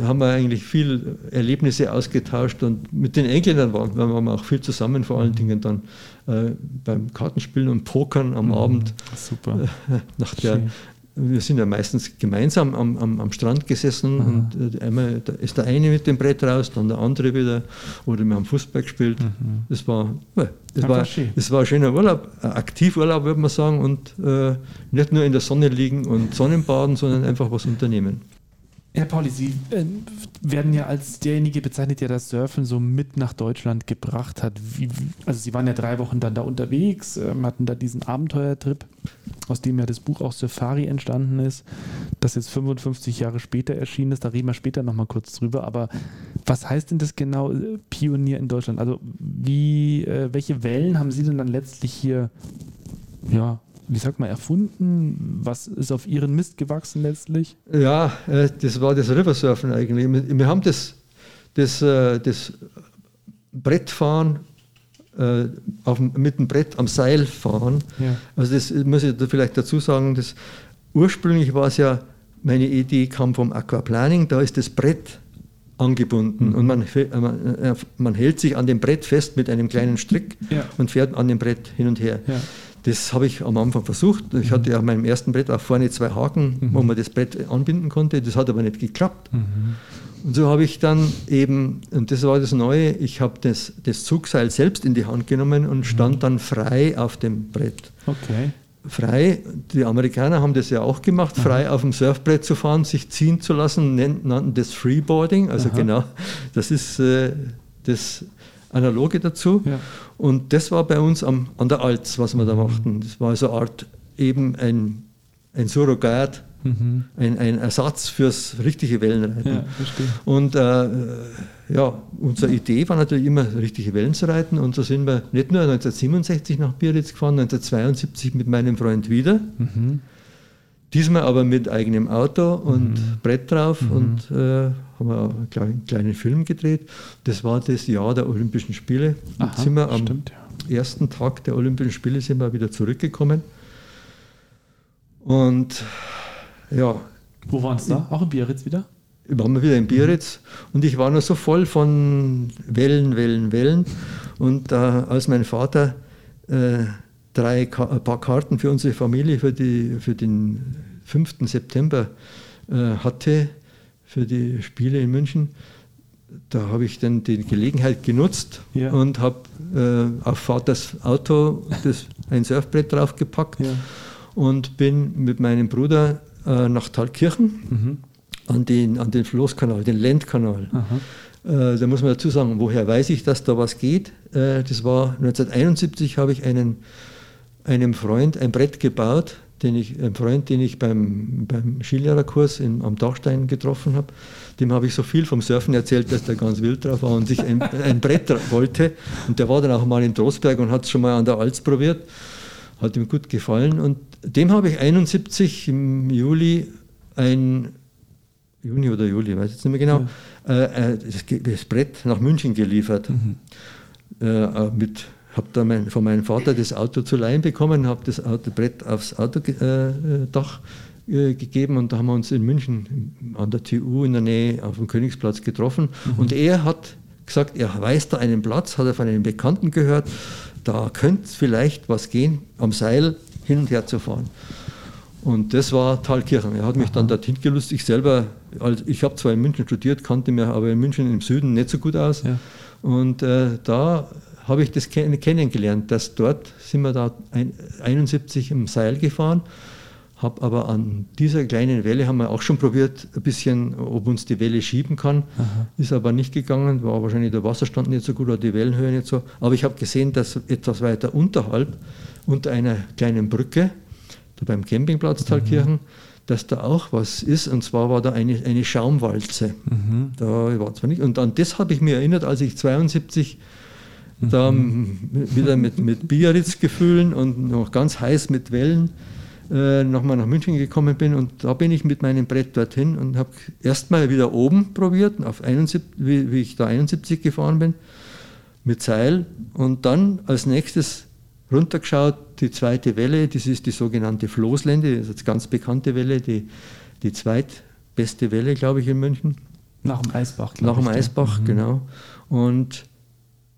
haben wir eigentlich viel erlebt Erlebnisse ausgetauscht und mit den Engländern waren, waren wir auch viel zusammen, vor allen Dingen dann äh, beim Kartenspielen und Pokern am mhm, Abend. Super. Äh, nach der, wir sind ja meistens gemeinsam am, am, am Strand gesessen mhm. und äh, einmal ist der eine mit dem Brett raus, dann der andere wieder oder wir haben Fußball gespielt. Mhm. Das war, das, war, das war ein schöner Urlaub, ein Aktivurlaub würde man sagen und äh, nicht nur in der Sonne liegen und Sonnenbaden, sondern einfach was unternehmen. Herr Pauli, Sie äh, werden ja als derjenige bezeichnet, der das Surfen so mit nach Deutschland gebracht hat. Wie, also Sie waren ja drei Wochen dann da unterwegs, äh, hatten da diesen Abenteuertrip, aus dem ja das Buch auch Safari entstanden ist, das jetzt 55 Jahre später erschienen ist. Da reden wir später nochmal kurz drüber. Aber was heißt denn das genau, äh, Pionier in Deutschland? Also wie, äh, welche Wellen haben Sie denn dann letztlich hier ja, wie sagt man, erfunden? Was ist auf ihren Mist gewachsen letztlich? Ja, äh, das war das Riversurfen eigentlich. Wir haben das, das, äh, das Brettfahren äh, auf, mit dem Brett am Seil fahren. Ja. Also das muss ich vielleicht dazu sagen, dass ursprünglich war es ja, meine Idee kam vom Aquaplaning, da ist das Brett angebunden mhm. und man, man, man, hält sich an dem Brett fest mit einem kleinen Strick ja. und fährt an dem Brett hin und her. Ja. Das habe ich am Anfang versucht. Ich hatte ja auf meinem ersten Brett auch vorne zwei Haken, mhm. wo man das Brett anbinden konnte. Das hat aber nicht geklappt. Mhm. Und so habe ich dann eben, und das war das Neue, ich habe das, das Zugseil selbst in die Hand genommen und stand mhm. dann frei auf dem Brett. Okay. Frei, die Amerikaner haben das ja auch gemacht, frei Aha. auf dem Surfbrett zu fahren, sich ziehen zu lassen, nannten das Freeboarding. Also Aha. genau, das ist äh, das Analoge dazu. Ja. Und das war bei uns am, an der Alz, was wir da machten. Das war so eine Art eben ein, ein Surrogat, mhm. ein, ein Ersatz fürs richtige Wellenreiten. Ja, und äh, ja, unsere Idee war natürlich immer, richtige Wellen zu reiten. Und so sind wir nicht nur 1967 nach Biarritz gefahren, 1972 mit meinem Freund wieder. Mhm. Diesmal aber mit eigenem Auto und mhm. Brett drauf mhm. und äh, haben wir einen kleinen, kleinen, Film gedreht. Das war das Jahr der Olympischen Spiele. Aha, sind wir am stimmt, ja. ersten Tag der Olympischen Spiele sind wir wieder zurückgekommen. Und ja. Wo waren es da? Auch in Biarritz wieder? Waren wir wieder in Biarritz und ich war noch so voll von Wellen, Wellen, Wellen. Und äh, als mein Vater äh, drei ein paar Karten für unsere Familie für, die, für den 5. September äh, hatte, für die Spiele in München. Da habe ich dann die Gelegenheit genutzt ja. und habe äh, auf Vaters Auto das, ein Surfbrett draufgepackt ja. und bin mit meinem Bruder äh, nach Thalkirchen mhm. an, den, an den Floßkanal, den Lendkanal. Äh, da muss man dazu sagen, woher weiß ich, dass da was geht? Äh, das war 1971 habe ich einen einem Freund ein Brett gebaut, den ich, ein Freund, den ich beim, beim Skilehrerkurs in, am Dachstein getroffen habe. Dem habe ich so viel vom Surfen erzählt, dass der ganz wild drauf war und sich ein, ein Brett wollte. Und der war dann auch mal in Trostberg und hat es schon mal an der Alz probiert. Hat ihm gut gefallen. Und dem habe ich 71 im Juli ein Juni oder Juli, weiß jetzt nicht mehr genau, ja. äh, äh das, das, Brett nach München geliefert. Mhm. Äh, mit habe da mein, von meinem Vater das Auto zu leihen bekommen, habe das Autobrett aufs Autodach äh, gegeben und da haben wir uns in München an der TU in der Nähe auf dem Königsplatz getroffen. Mhm. Und er hat gesagt, er weiß da einen Platz, hat er von einem Bekannten gehört, da könnte vielleicht was gehen, am Seil hin und her zu fahren. Und das war Thalkirchen. Er hat mich Aha. dann dorthin gelust. Ich selber, also ich habe zwar in München studiert, kannte mir aber in München im Süden nicht so gut aus. Ja. Und äh, da habe ich das kennengelernt, dass dort sind wir da 71 im Seil gefahren, habe aber an dieser kleinen Welle haben wir auch schon probiert, ein bisschen, ob uns die Welle schieben kann, Aha. ist aber nicht gegangen, war wahrscheinlich der Wasserstand nicht so gut oder die Wellenhöhe nicht so, aber ich habe gesehen, dass etwas weiter unterhalb, unter einer kleinen Brücke, da beim Campingplatz Thalkirchen, mhm. dass da auch was ist. Und zwar war da eine, eine Schaumwalze. Mhm. Da war zwar nicht. Und an das habe ich mir erinnert, als ich 72 da wieder mit, mit Biarritz-Gefühlen und noch ganz heiß mit Wellen äh, nochmal nach München gekommen bin. Und da bin ich mit meinem Brett dorthin und habe erstmal wieder oben probiert, auf 71, wie, wie ich da 71 gefahren bin, mit Seil. Und dann als nächstes runtergeschaut, die zweite Welle, das ist die sogenannte Floßlände, das ist eine ganz bekannte Welle, die, die zweitbeste Welle, glaube ich, in München. Nach dem Eisbach, glaube ich. Nach dem Eisbach, mhm. genau. Und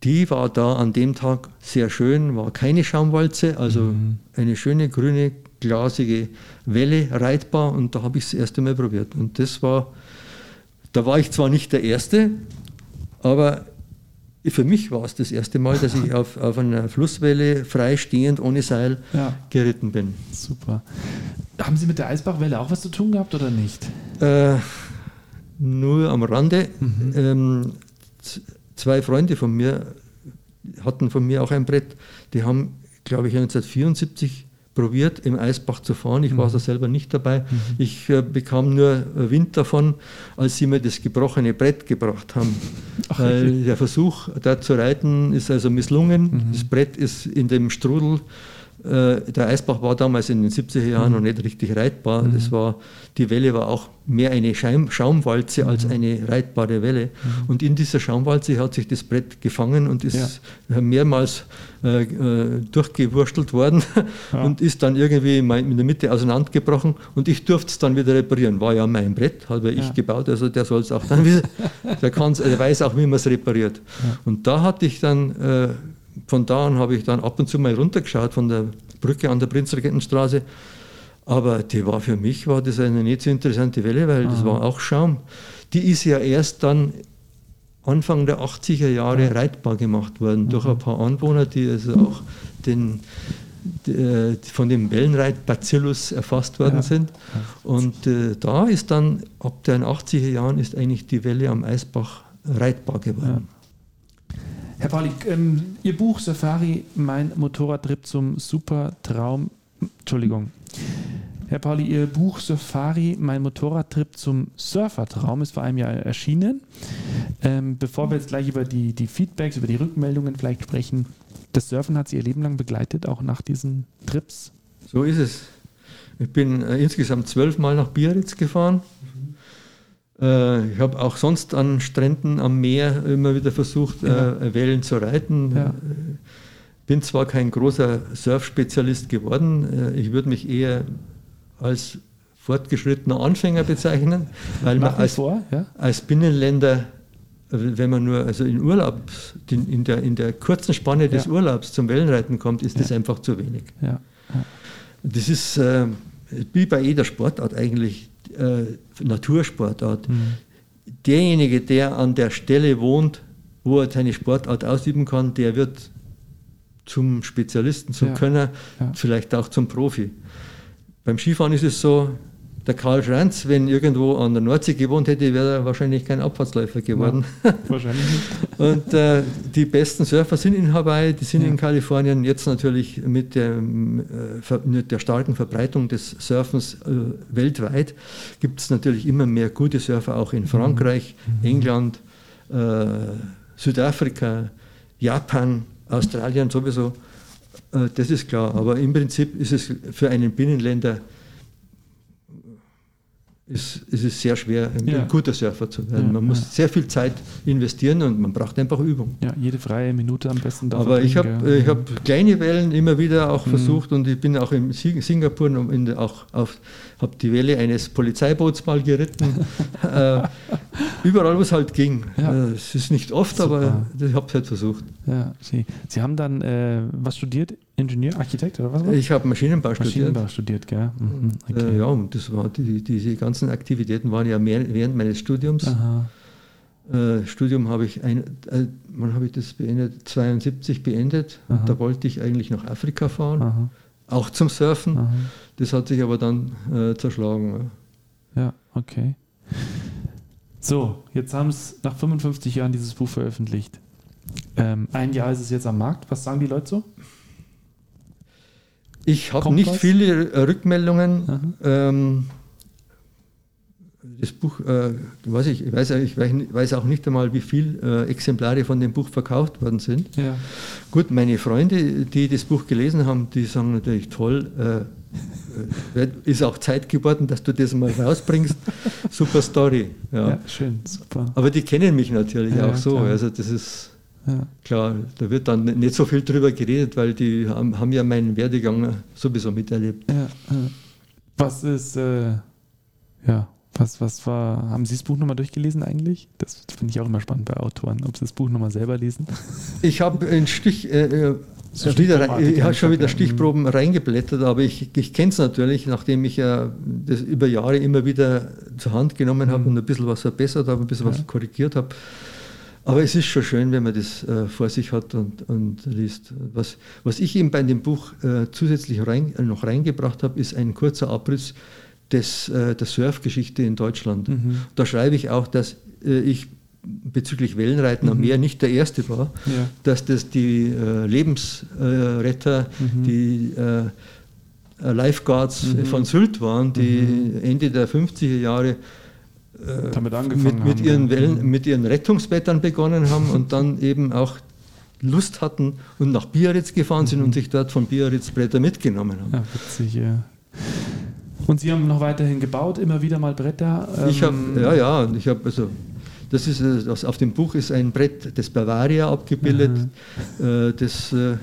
die war da an dem Tag sehr schön, war keine Schaumwalze, also mhm. eine schöne grüne, glasige Welle reitbar und da habe ich es das erste Mal probiert. Und das war, da war ich zwar nicht der Erste, aber für mich war es das erste Mal, dass ich auf, auf einer Flusswelle freistehend ohne Seil ja. geritten bin. Super. Haben Sie mit der Eisbachwelle auch was zu tun gehabt oder nicht? Äh, nur am Rande. Mhm. Ähm, zwei Freunde von mir hatten von mir auch ein Brett. Die haben, glaube ich, 1974 probiert, im Eisbach zu fahren. Ich mhm. war so selber nicht dabei. Mhm. Ich äh, bekam nur Wind davon, als sie mir das gebrochene Brett gebracht haben. Ach, Weil der Versuch, da zu reiten, ist also misslungen. Mhm. Das Brett ist in dem Strudel äh, der Eisbach war damals in den 70er Jahren mhm. noch nicht richtig reitbar. Mhm. Das war, die Welle war auch mehr eine Schaum, Schaumwalze mhm. als eine reitbare Welle. Mhm. Und in dieser Schaumwalze hat sich das Brett gefangen und ist ja. mehrmals äh, äh durchgewurstelt worden ja. und ist dann irgendwie in der Mitte auseinandergebrochen. Und ich durfte es dann wieder reparieren. War ja mein Brett, habe ja. ich gebaut, also der soll es auch dann wieder, der, der weiß auch, wie man es repariert. Und da hatte ich dann äh, von da an habe ich dann ab und zu mal runtergeschaut von der Brücke an der Prinzregentenstraße. Aber die war für mich war das eine nicht so interessante Welle, weil Aha. das war auch Schaum. Die ist ja erst dann Anfang der 80er Jahre reitbar gemacht worden mhm. durch ein paar Anwohner, die also auch den, die, äh, von dem Wellenreit-Bacillus erfasst worden ja. sind. Und äh, da ist dann, ab den 80er Jahren, ist eigentlich die Welle am Eisbach reitbar geworden. Ja. Herr Pauli, ähm, Ihr Buch Safari, mein Motorradtrip zum Supertraum. Entschuldigung. Herr Pauli, Ihr Buch Safari, mein Motorradtrip zum Surfertraum ist vor einem Jahr erschienen. Ähm, bevor wir jetzt gleich über die, die Feedbacks, über die Rückmeldungen vielleicht sprechen, das Surfen hat Sie Ihr Leben lang begleitet, auch nach diesen Trips? So ist es. Ich bin äh, insgesamt zwölfmal nach Biarritz gefahren. Äh, ich habe auch sonst an Stränden am Meer immer wieder versucht, ja. äh, Wellen zu reiten. Ja. Bin zwar kein großer Surfspezialist geworden, äh, ich würde mich eher als fortgeschrittener Anfänger bezeichnen, weil man als, vor, ja? als Binnenländer, wenn man nur also in Urlaub, in der, in der kurzen Spanne des Urlaubs zum Wellenreiten kommt, ist das einfach zu wenig. Das ist äh, wie bei jeder Sportart eigentlich äh, Natursportart. Mhm. Derjenige, der an der Stelle wohnt, wo er seine Sportart ausüben kann, der wird zum Spezialisten, zum ja. Könner, ja. vielleicht auch zum Profi. Beim Skifahren ist es so, der Karl Schranz, wenn irgendwo an der Nordsee gewohnt hätte, wäre er wahrscheinlich kein Abfahrtsläufer geworden. Ja, wahrscheinlich nicht. Und äh, die besten Surfer sind in Hawaii, die sind ja. in Kalifornien. Jetzt natürlich mit der, äh, mit der starken Verbreitung des Surfens äh, weltweit gibt es natürlich immer mehr gute Surfer, auch in mhm. Frankreich, mhm. England, äh, Südafrika, Japan, Australien sowieso. Äh, das ist klar. Aber im Prinzip ist es für einen Binnenländer ist, ist es sehr schwer, ein ja. guter Surfer zu werden. Ja, man muss ja. sehr viel Zeit investieren und man braucht einfach Übung. Ja, jede freie Minute am besten da. Aber ich habe äh, hab kleine Wellen immer wieder auch mhm. versucht und ich bin auch in Singapur in auch auf, habe die Welle eines Polizeiboots mal geritten. äh, überall, wo es halt ging. Äh, es ist nicht oft, Super. aber ich habe es halt versucht. Ja, Sie, Sie haben dann äh, was studiert? Ingenieur, Architekt oder was? Ich habe Maschinenbau, Maschinenbau studiert. studiert gell? Mhm, äh, okay. äh, ja, und das war die, diese ganzen Aktivitäten waren ja mehr, während meines Studiums. Äh, Studium habe ich ein, äh, wann habe ich das beendet? 72 beendet. Und da wollte ich eigentlich nach Afrika fahren, Aha. auch zum Surfen. Aha. Das hat sich aber dann äh, zerschlagen. Ja. ja, okay. So, jetzt haben es nach 55 Jahren dieses Buch veröffentlicht. Ähm, ein Jahr ist es jetzt am Markt. Was sagen die Leute so? Ich habe nicht was? viele Rückmeldungen. Ähm, das Buch, äh, weiß ich, ich, weiß, ich weiß auch nicht einmal, wie viele äh, Exemplare von dem Buch verkauft worden sind. Ja. Gut, meine Freunde, die das Buch gelesen haben, die sagen natürlich toll, äh, äh ist auch Zeit geworden, dass du das mal rausbringst. super Story. Ja. ja. schön, super. Aber die kennen mich natürlich ja, auch so. Klar. Also das ist ja. Klar, da wird dann nicht so viel drüber geredet, weil die haben, haben ja meinen Werdegang sowieso miterlebt. Ja, was ist, äh, ja, was, was war, haben Sie das Buch nochmal durchgelesen eigentlich? Das finde ich auch immer spannend bei Autoren, ob Sie das Buch nochmal selber lesen. Ich habe ein Stich, äh, äh so wieder, ich habe schon wieder Stichproben ja. reingeblättert, aber ich, ich kenne es natürlich, nachdem ich ja das über Jahre immer wieder zur Hand genommen habe mhm. und ein bisschen was verbessert habe, ein bisschen ja. was korrigiert habe. Aber es ist schon schön, wenn man das äh, vor sich hat und, und liest. Was, was ich eben bei dem Buch äh, zusätzlich rein, äh, noch reingebracht habe, ist ein kurzer Abriss des, äh, der Surfgeschichte in Deutschland. Mhm. Da schreibe ich auch, dass äh, ich bezüglich Wellenreiten am mhm. Meer nicht der Erste war, ja. dass das die äh, Lebensretter, mhm. die Lifeguards mhm. von Sylt waren, die mhm. Ende der 50er Jahre damit angefangen mit, mit, ihren Wellen, mit ihren Rettungsbettern begonnen haben und dann eben auch Lust hatten und nach Biarritz gefahren sind und sich dort von Biarritz Bretter mitgenommen haben. Ja, witzig, ja. Und Sie haben noch weiterhin gebaut, immer wieder mal Bretter? Ähm ich habe, ja, ja, ich habe also das ist das, auf dem Buch ist ein Brett des Bavaria abgebildet, äh, das äh,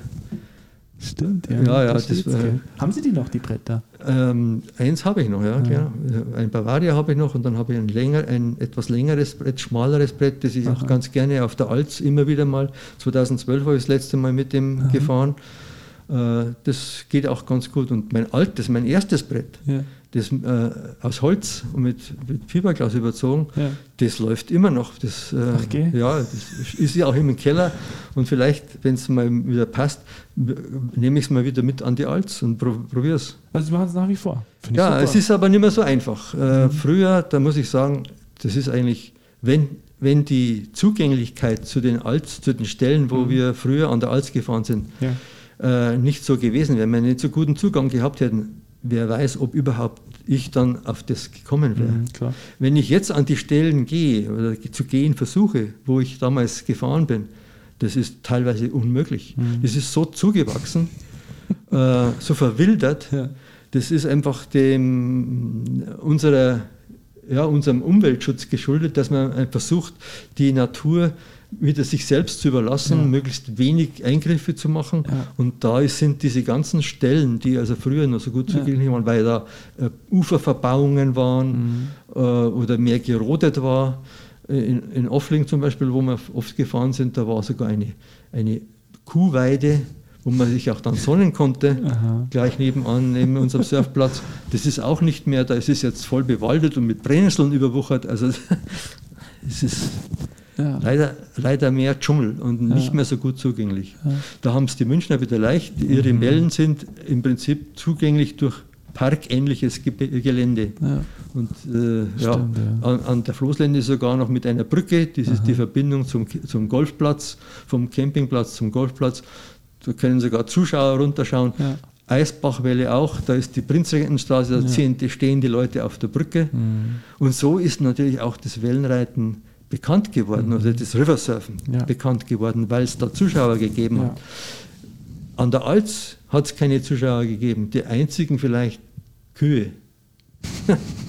Stimmt, ja. ja, ja das das, äh, Haben Sie die noch, die Bretter? Ähm, eins habe ich noch, ja, ja. Genau. Ein Bavaria habe ich noch und dann habe ich ein, länger, ein etwas längeres Brett, schmaleres Brett, das ich Aha. auch ganz gerne auf der Alz immer wieder mal, 2012 habe ich das letzte Mal mit dem Aha. gefahren. Äh, das geht auch ganz gut. Und mein altes, mein erstes Brett, ja. das äh, aus Holz und mit, mit Fiberglas überzogen, ja. das läuft immer noch. Das, äh, okay. Ja, das ist ja auch im Keller. Und vielleicht, wenn es mal wieder passt, nehme ich es mal wieder mit an die Alz und probiere es. Also Sie machen es nach wie vor. ja, super. es ist aber nicht mehr so einfach. Äh, mhm. Früher, da muss ich sagen, das ist eigentlich, wenn wenn die Zugänglichkeit zu den Alz, zu den Stellen, wo mhm. wir früher an der Alz gefahren sind, ja äh, nicht so gewesen wäre, wenn wir nicht so guten Zugang gehabt hätten, wer weiß, ob überhaupt ich dann auf das gekommen wäre. Mhm, wenn ich jetzt an die Stellen gehe oder zu gehen versuche, wo ich damals gefahren bin, das ist teilweise unmöglich. Mhm. Das ist so zugewachsen, äh, so verwildert. Ja. Das ist einfach dem, unserer, ja, unserem Umweltschutz geschuldet, dass man versucht, die Natur wieder sich selbst zu überlassen, ja. möglichst wenig Eingriffe zu machen. Ja. Und da sind diese ganzen Stellen, die also früher noch so gut zugänglich waren, weil da äh, Uferverbauungen waren mhm. äh, oder mehr gerodet war. Äh, in, in Offling zum Beispiel, wo wir oft gefahren sind, da war sogar eine, eine Kuhweide, wo man sich auch dann sonnen konnte, Aha. gleich nebenan, neben unserem Surfplatz. Das ist auch nicht mehr, da ist es jetzt voll bewaldet und mit Brennnesseln überwuchert. Also es ist ja. Leider, leider mehr Dschungel und nicht ja. mehr so gut zugänglich. Ja. Da haben es die Münchner wieder leicht. Ihre mhm. Wellen sind im Prinzip zugänglich durch parkähnliches Gelände. Und äh, Stimmt, an, an, der Floßlände sogar noch mit einer Brücke. Das Aha. ist die Verbindung zum, zum Golfplatz, vom Campingplatz zum Golfplatz. Da können sogar Zuschauer runterschauen. Eisbachwelle auch, da ist die Prinzregentenstraße, da ja. stehen die Leute auf der Brücke. Mhm. Und so ist natürlich auch das Wellenreiten bekannt geworden, mhm. oder das Riversurfen ja. bekannt geworden, weil es da Zuschauer gegeben ja. hat. An der Alz hat es keine Zuschauer gegeben, die einzigen vielleicht Kühe.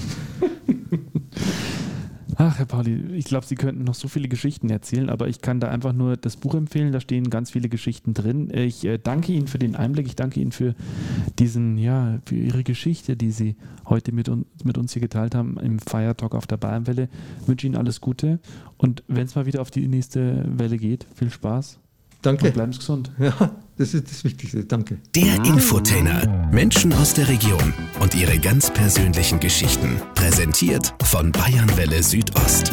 Ach, Herr Pauli, ich glaube, Sie könnten noch so viele Geschichten erzählen, aber ich kann da einfach nur das Buch empfehlen. Da stehen ganz viele Geschichten drin. Ich äh, danke Ihnen für den Einblick. Ich danke Ihnen für diesen, ja, für Ihre Geschichte, die Sie heute mit, un mit uns hier geteilt haben im Fire Talk auf der Bayernwelle. Ich wünsche Ihnen alles Gute und wenn es mal wieder auf die nächste Welle geht, viel Spaß. Danke. Und bleiben Sie gesund. Ja, das ist das Wichtigste. Danke. Der Infotainer. Menschen aus der Region und ihre ganz persönlichen Geschichten. Präsentiert von Bayernwelle Südost.